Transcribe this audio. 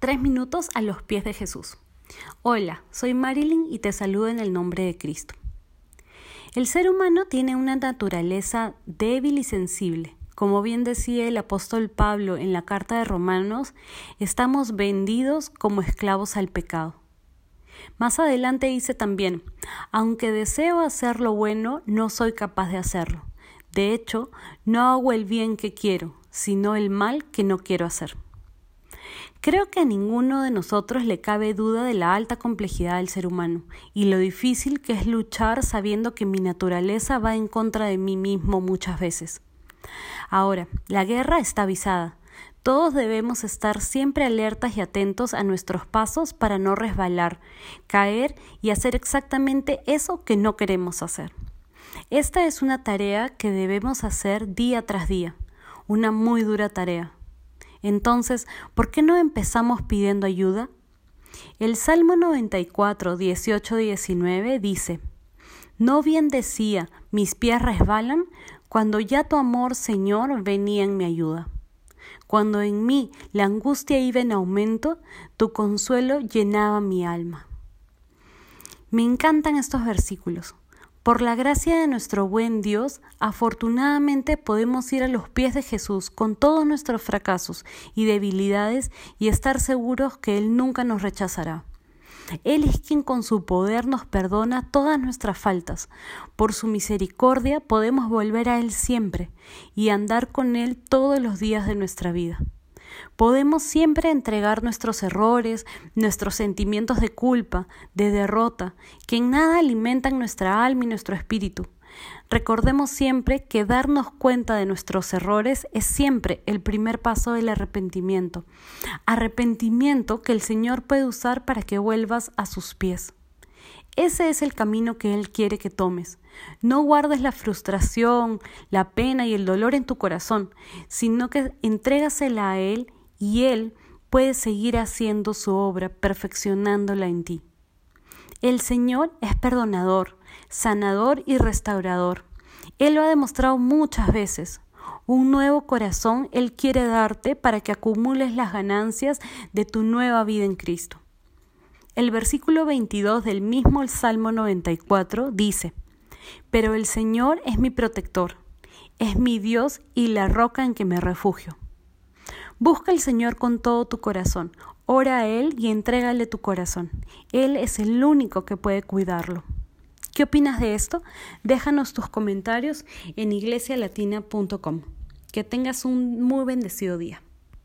Tres minutos a los pies de Jesús. Hola, soy Marilyn y te saludo en el nombre de Cristo. El ser humano tiene una naturaleza débil y sensible. Como bien decía el apóstol Pablo en la carta de Romanos, estamos vendidos como esclavos al pecado. Más adelante dice también, aunque deseo hacer lo bueno, no soy capaz de hacerlo. De hecho, no hago el bien que quiero, sino el mal que no quiero hacer. Creo que a ninguno de nosotros le cabe duda de la alta complejidad del ser humano y lo difícil que es luchar sabiendo que mi naturaleza va en contra de mí mismo muchas veces. Ahora, la guerra está avisada. Todos debemos estar siempre alertas y atentos a nuestros pasos para no resbalar, caer y hacer exactamente eso que no queremos hacer. Esta es una tarea que debemos hacer día tras día, una muy dura tarea entonces, ¿por qué no empezamos pidiendo ayuda? El Salmo 94, 18, 19 dice, No bien decía, mis pies resbalan, cuando ya tu amor, Señor, venía en mi ayuda. Cuando en mí la angustia iba en aumento, tu consuelo llenaba mi alma. Me encantan estos versículos. Por la gracia de nuestro buen Dios, afortunadamente podemos ir a los pies de Jesús con todos nuestros fracasos y debilidades y estar seguros que Él nunca nos rechazará. Él es quien con su poder nos perdona todas nuestras faltas. Por su misericordia podemos volver a Él siempre y andar con Él todos los días de nuestra vida. Podemos siempre entregar nuestros errores, nuestros sentimientos de culpa, de derrota, que en nada alimentan nuestra alma y nuestro espíritu. Recordemos siempre que darnos cuenta de nuestros errores es siempre el primer paso del arrepentimiento. Arrepentimiento que el Señor puede usar para que vuelvas a sus pies. Ese es el camino que Él quiere que tomes. No guardes la frustración, la pena y el dolor en tu corazón, sino que entrégasela a Él y Él puede seguir haciendo su obra, perfeccionándola en ti. El Señor es perdonador, sanador y restaurador. Él lo ha demostrado muchas veces. Un nuevo corazón Él quiere darte para que acumules las ganancias de tu nueva vida en Cristo. El versículo 22 del mismo Salmo 94 dice, Pero el Señor es mi protector, es mi Dios y la roca en que me refugio. Busca al Señor con todo tu corazón, ora a Él y entrégale tu corazón. Él es el único que puede cuidarlo. ¿Qué opinas de esto? Déjanos tus comentarios en iglesialatina.com. Que tengas un muy bendecido día.